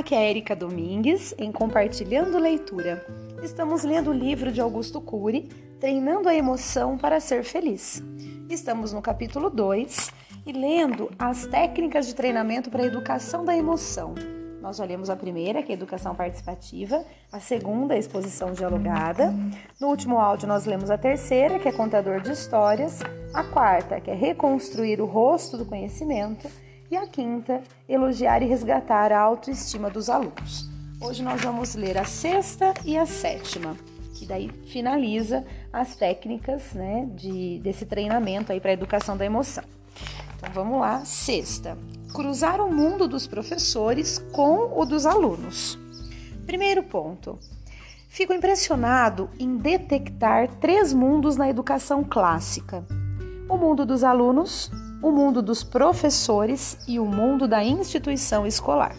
Aqui é a Erika Domingues em Compartilhando Leitura. Estamos lendo o livro de Augusto Cury, Treinando a Emoção para Ser Feliz. Estamos no capítulo 2 e lendo as técnicas de treinamento para a educação da emoção. Nós olhamos a primeira, que é a educação participativa, a segunda, a exposição dialogada. No último áudio, nós lemos a terceira, que é contador de histórias, a quarta, que é reconstruir o rosto do conhecimento e a quinta, elogiar e resgatar a autoestima dos alunos. Hoje nós vamos ler a sexta e a sétima, que daí finaliza as técnicas né, de, desse treinamento aí para a educação da emoção. Então vamos lá, sexta. Cruzar o mundo dos professores com o dos alunos. Primeiro ponto. Fico impressionado em detectar três mundos na educação clássica: o mundo dos alunos, o mundo dos professores e o mundo da instituição escolar.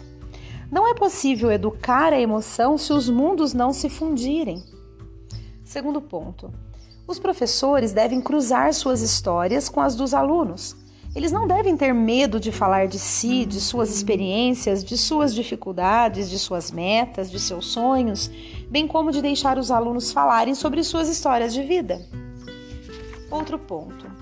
Não é possível educar a emoção se os mundos não se fundirem. Segundo ponto, os professores devem cruzar suas histórias com as dos alunos. Eles não devem ter medo de falar de si, de suas experiências, de suas dificuldades, de suas metas, de seus sonhos, bem como de deixar os alunos falarem sobre suas histórias de vida. Outro ponto.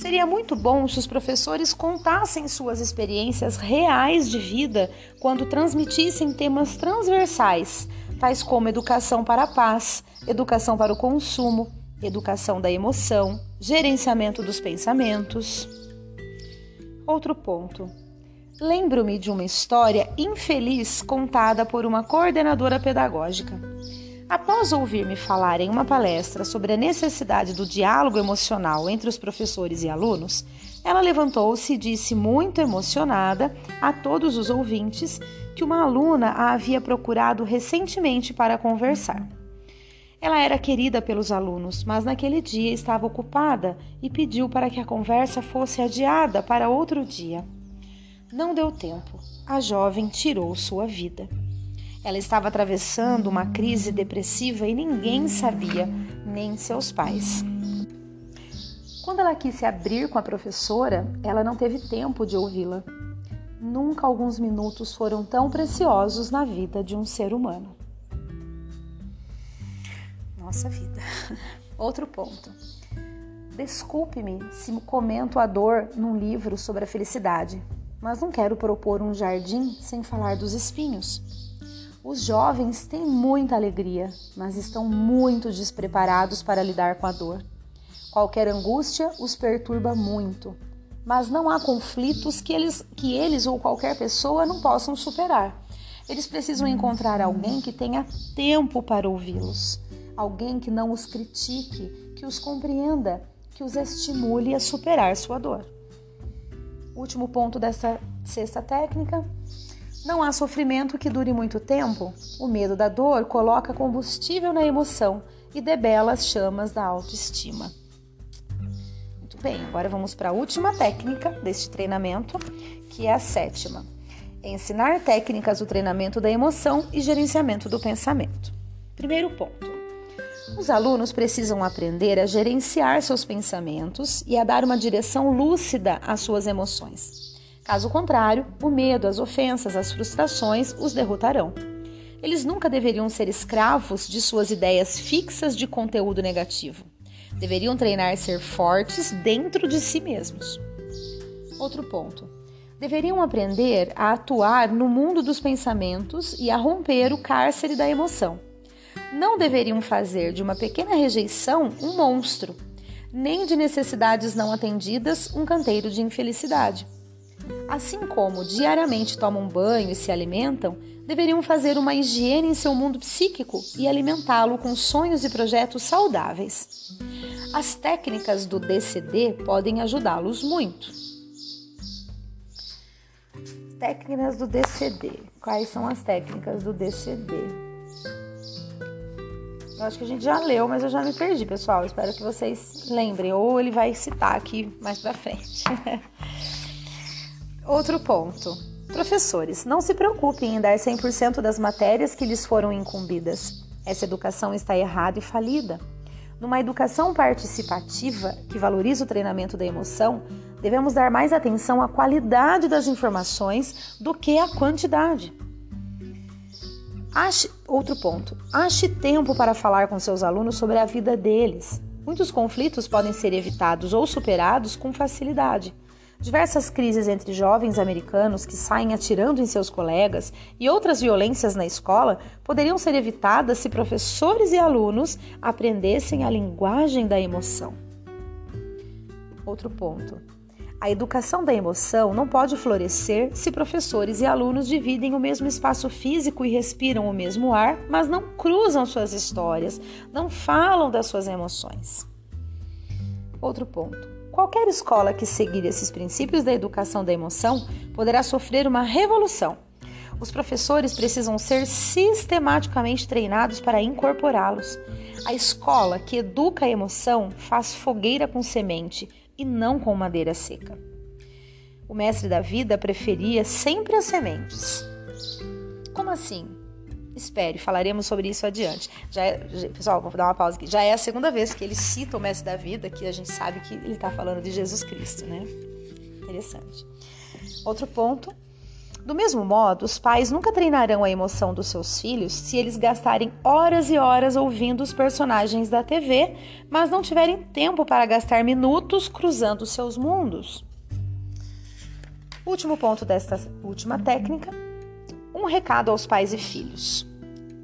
Seria muito bom se os professores contassem suas experiências reais de vida quando transmitissem temas transversais, tais como educação para a paz, educação para o consumo, educação da emoção, gerenciamento dos pensamentos. Outro ponto. Lembro-me de uma história infeliz contada por uma coordenadora pedagógica. Após ouvir-me falar em uma palestra sobre a necessidade do diálogo emocional entre os professores e alunos, ela levantou-se e disse, muito emocionada, a todos os ouvintes que uma aluna a havia procurado recentemente para conversar. Ela era querida pelos alunos, mas naquele dia estava ocupada e pediu para que a conversa fosse adiada para outro dia. Não deu tempo. A jovem tirou sua vida. Ela estava atravessando uma crise depressiva e ninguém sabia, nem seus pais. Quando ela quis se abrir com a professora, ela não teve tempo de ouvi-la. Nunca alguns minutos foram tão preciosos na vida de um ser humano. Nossa vida. Outro ponto. Desculpe-me se comento a dor num livro sobre a felicidade, mas não quero propor um jardim sem falar dos espinhos. Os jovens têm muita alegria, mas estão muito despreparados para lidar com a dor. Qualquer angústia os perturba muito, mas não há conflitos que eles, que eles ou qualquer pessoa não possam superar. Eles precisam encontrar alguém que tenha tempo para ouvi-los, alguém que não os critique, que os compreenda, que os estimule a superar sua dor. Último ponto dessa sexta técnica não há sofrimento que dure muito tempo. O medo da dor coloca combustível na emoção e debela as chamas da autoestima. Muito bem, agora vamos para a última técnica deste treinamento, que é a sétima. Ensinar técnicas do treinamento da emoção e gerenciamento do pensamento. Primeiro ponto. Os alunos precisam aprender a gerenciar seus pensamentos e a dar uma direção lúcida às suas emoções. Caso contrário, o medo, as ofensas, as frustrações os derrotarão. Eles nunca deveriam ser escravos de suas ideias fixas de conteúdo negativo. Deveriam treinar ser fortes dentro de si mesmos. Outro ponto. Deveriam aprender a atuar no mundo dos pensamentos e a romper o cárcere da emoção. Não deveriam fazer de uma pequena rejeição um monstro, nem de necessidades não atendidas um canteiro de infelicidade. Assim como diariamente tomam banho e se alimentam, deveriam fazer uma higiene em seu mundo psíquico e alimentá-lo com sonhos e projetos saudáveis. As técnicas do DCD podem ajudá-los muito. Técnicas do DCD. Quais são as técnicas do DCD? Eu acho que a gente já leu, mas eu já me perdi, pessoal. Espero que vocês lembrem, ou ele vai citar aqui mais pra frente. Outro ponto. Professores, não se preocupem em dar 100% das matérias que lhes foram incumbidas. Essa educação está errada e falida. Numa educação participativa que valoriza o treinamento da emoção, devemos dar mais atenção à qualidade das informações do que à quantidade. Ache, outro ponto. Ache tempo para falar com seus alunos sobre a vida deles. Muitos conflitos podem ser evitados ou superados com facilidade. Diversas crises entre jovens americanos que saem atirando em seus colegas e outras violências na escola poderiam ser evitadas se professores e alunos aprendessem a linguagem da emoção. Outro ponto. A educação da emoção não pode florescer se professores e alunos dividem o mesmo espaço físico e respiram o mesmo ar, mas não cruzam suas histórias, não falam das suas emoções. Outro ponto. Qualquer escola que seguir esses princípios da educação da emoção poderá sofrer uma revolução. Os professores precisam ser sistematicamente treinados para incorporá-los. A escola que educa a emoção faz fogueira com semente e não com madeira seca. O mestre da vida preferia sempre as sementes. Como assim? Espere, falaremos sobre isso adiante. Já é, pessoal, vou dar uma pausa aqui. Já é a segunda vez que ele cita o Mestre da Vida, que a gente sabe que ele está falando de Jesus Cristo, né? Interessante. Outro ponto. Do mesmo modo, os pais nunca treinarão a emoção dos seus filhos se eles gastarem horas e horas ouvindo os personagens da TV, mas não tiverem tempo para gastar minutos cruzando seus mundos. Último ponto desta última técnica: um recado aos pais e filhos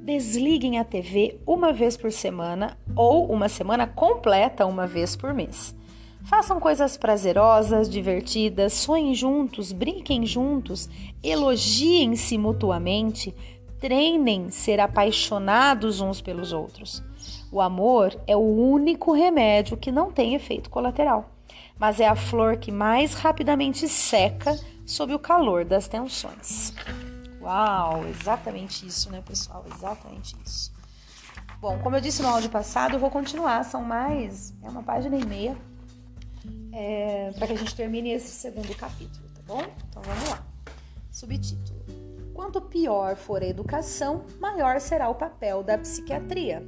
desliguem a TV uma vez por semana ou uma semana completa uma vez por mês. Façam coisas prazerosas, divertidas, sonhem juntos, brinquem juntos, elogiem-se mutuamente, treinem ser apaixonados uns pelos outros. O amor é o único remédio que não tem efeito colateral, mas é a flor que mais rapidamente seca sob o calor das tensões. Uau, exatamente isso, né, pessoal? Exatamente isso. Bom, como eu disse no áudio passado, eu vou continuar. São mais. É uma página e meia. É, para que a gente termine esse segundo capítulo, tá bom? Então vamos lá. Subtítulo: Quanto pior for a educação, maior será o papel da psiquiatria.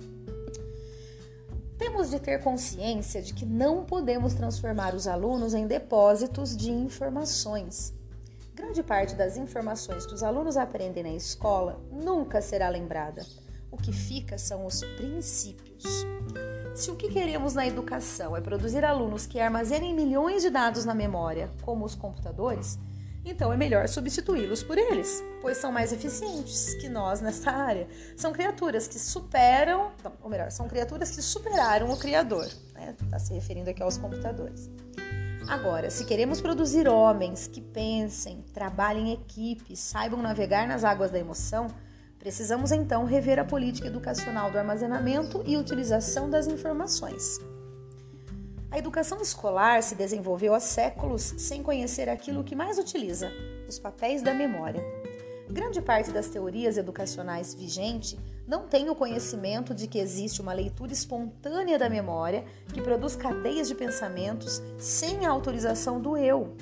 Temos de ter consciência de que não podemos transformar os alunos em depósitos de informações. Grande parte das informações que os alunos aprendem na escola nunca será lembrada. O que fica são os princípios. Se o que queremos na educação é produzir alunos que armazenem milhões de dados na memória, como os computadores, então é melhor substituí-los por eles, pois são mais eficientes que nós nessa área. São criaturas que superam, ou melhor, são criaturas que superaram o Criador. Está né? Tá se referindo aqui aos computadores. Agora, se queremos produzir homens que pensem, trabalhem em equipe, saibam navegar nas águas da emoção, precisamos então rever a política educacional do armazenamento e utilização das informações. A educação escolar se desenvolveu há séculos sem conhecer aquilo que mais utiliza, os papéis da memória. Grande parte das teorias educacionais vigentes não tem o conhecimento de que existe uma leitura espontânea da memória que produz cadeias de pensamentos sem a autorização do eu.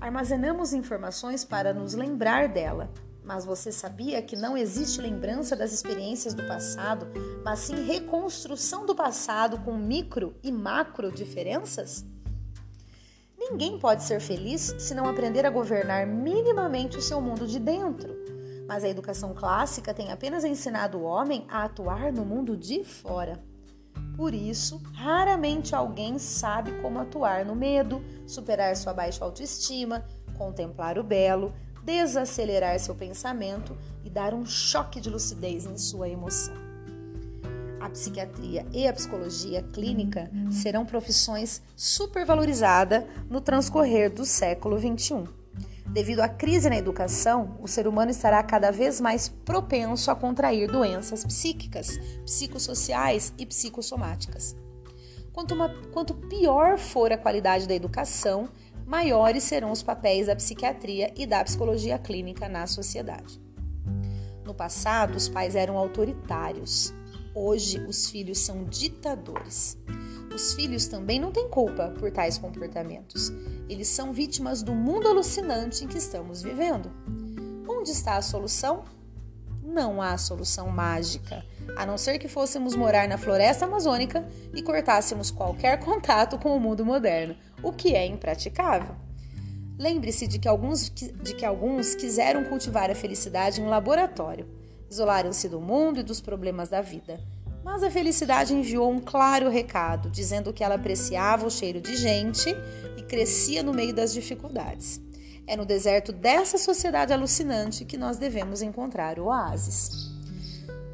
Armazenamos informações para nos lembrar dela, mas você sabia que não existe lembrança das experiências do passado, mas sim reconstrução do passado com micro e macro diferenças? Ninguém pode ser feliz se não aprender a governar minimamente o seu mundo de dentro mas a educação clássica tem apenas ensinado o homem a atuar no mundo de fora. Por isso, raramente alguém sabe como atuar no medo, superar sua baixa autoestima, contemplar o belo, desacelerar seu pensamento e dar um choque de lucidez em sua emoção. A psiquiatria e a psicologia clínica serão profissões supervalorizadas no transcorrer do século XXI. Devido à crise na educação, o ser humano estará cada vez mais propenso a contrair doenças psíquicas, psicossociais e psicossomáticas. Quanto, uma, quanto pior for a qualidade da educação, maiores serão os papéis da psiquiatria e da psicologia clínica na sociedade. No passado, os pais eram autoritários. Hoje, os filhos são ditadores. Os filhos também não têm culpa por tais comportamentos. Eles são vítimas do mundo alucinante em que estamos vivendo. Onde está a solução? Não há solução mágica, a não ser que fôssemos morar na floresta amazônica e cortássemos qualquer contato com o mundo moderno, o que é impraticável. Lembre-se de que alguns, de que alguns quiseram cultivar a felicidade em um laboratório Isolaram-se do mundo e dos problemas da vida. Mas a felicidade enviou um claro recado, dizendo que ela apreciava o cheiro de gente e crescia no meio das dificuldades. É no deserto dessa sociedade alucinante que nós devemos encontrar o oásis.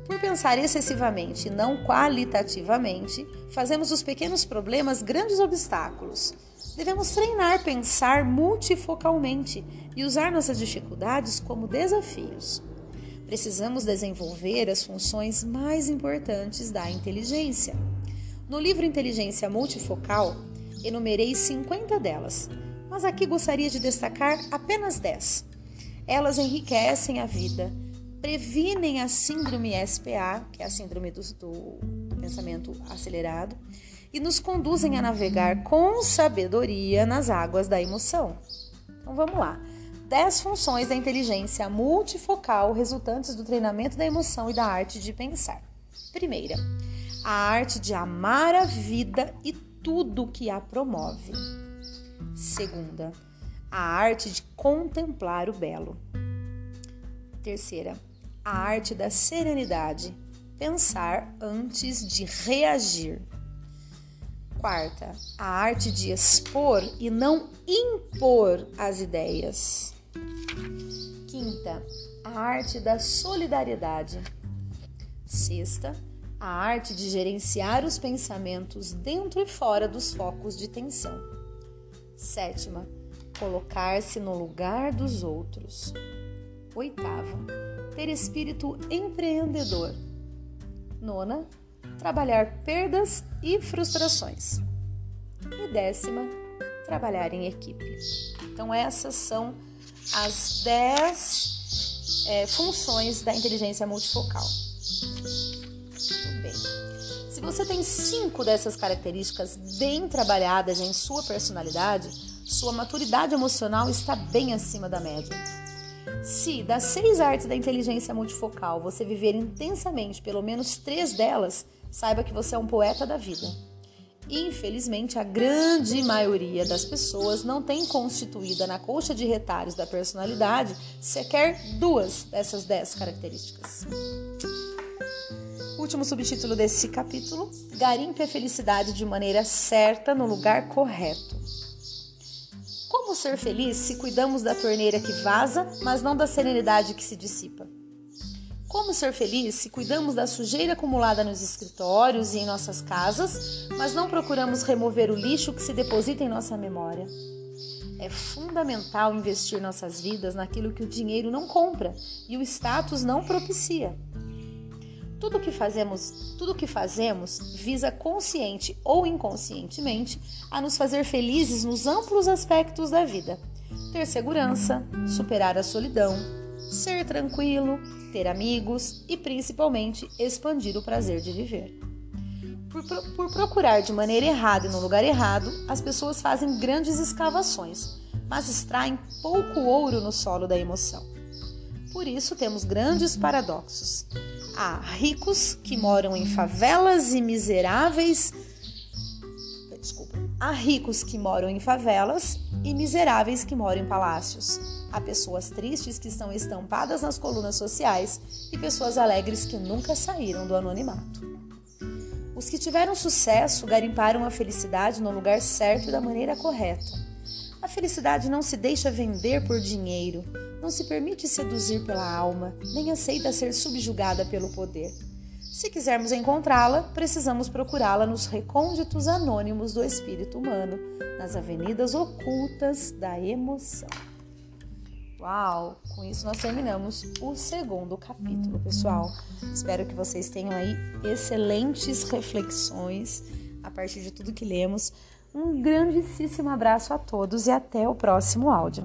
Por pensar excessivamente e não qualitativamente, fazemos dos pequenos problemas grandes obstáculos. Devemos treinar pensar multifocalmente e usar nossas dificuldades como desafios precisamos desenvolver as funções mais importantes da inteligência. No livro Inteligência Multifocal, enumerei 50 delas, mas aqui gostaria de destacar apenas 10. Elas enriquecem a vida, previnem a síndrome SPA, que é a síndrome do, do, pensamento acelerado, e nos conduzem a navegar com sabedoria nas águas da emoção. Então vamos lá. 10 funções da inteligência multifocal resultantes do treinamento da emoção e da arte de pensar. Primeira, a arte de amar a vida e tudo que a promove. Segunda, a arte de contemplar o belo. Terceira, a arte da serenidade, pensar antes de reagir. Quarta, a arte de expor e não impor as ideias. Quinta, a arte da solidariedade. Sexta, a arte de gerenciar os pensamentos dentro e fora dos focos de tensão. Sétima, colocar-se no lugar dos outros. Oitava, ter espírito empreendedor. Nona, trabalhar perdas e frustrações. E décima, trabalhar em equipe. Então, essas são as 10 é, funções da inteligência multifocal. Muito bem. Se você tem cinco dessas características bem trabalhadas em sua personalidade, sua maturidade emocional está bem acima da média. Se das seis artes da inteligência multifocal você viver intensamente pelo menos três delas, saiba que você é um poeta da vida. Infelizmente, a grande maioria das pessoas não tem constituída na colcha de retalhos da personalidade sequer duas dessas dez características. Último subtítulo desse capítulo: Garimpe a felicidade de maneira certa no lugar correto. Como ser feliz se cuidamos da torneira que vaza, mas não da serenidade que se dissipa? Como ser feliz se cuidamos da sujeira acumulada nos escritórios e em nossas casas, mas não procuramos remover o lixo que se deposita em nossa memória? É fundamental investir nossas vidas naquilo que o dinheiro não compra e o status não propicia. Tudo que fazemos, tudo que fazemos visa consciente ou inconscientemente a nos fazer felizes nos amplos aspectos da vida. Ter segurança, superar a solidão, ser tranquilo, ter amigos e principalmente expandir o prazer de viver. Por, por, procurar de maneira errada e no lugar errado, as pessoas fazem grandes escavações, mas extraem pouco ouro no solo da emoção. Por isso temos grandes paradoxos. Há ricos que moram em favelas e miseráveis. Desculpa. Há ricos que moram em favelas e miseráveis que moram em palácios. Há pessoas tristes que estão estampadas nas colunas sociais e pessoas alegres que nunca saíram do anonimato. Os que tiveram sucesso garimparam a felicidade no lugar certo e da maneira correta. A felicidade não se deixa vender por dinheiro, não se permite seduzir pela alma, nem aceita ser subjugada pelo poder. Se quisermos encontrá-la, precisamos procurá-la nos recônditos anônimos do espírito humano, nas avenidas ocultas da emoção. Uau! Com isso nós terminamos o segundo capítulo, pessoal. Espero que vocês tenham aí excelentes reflexões a partir de tudo que lemos. Um grandíssimo abraço a todos e até o próximo áudio.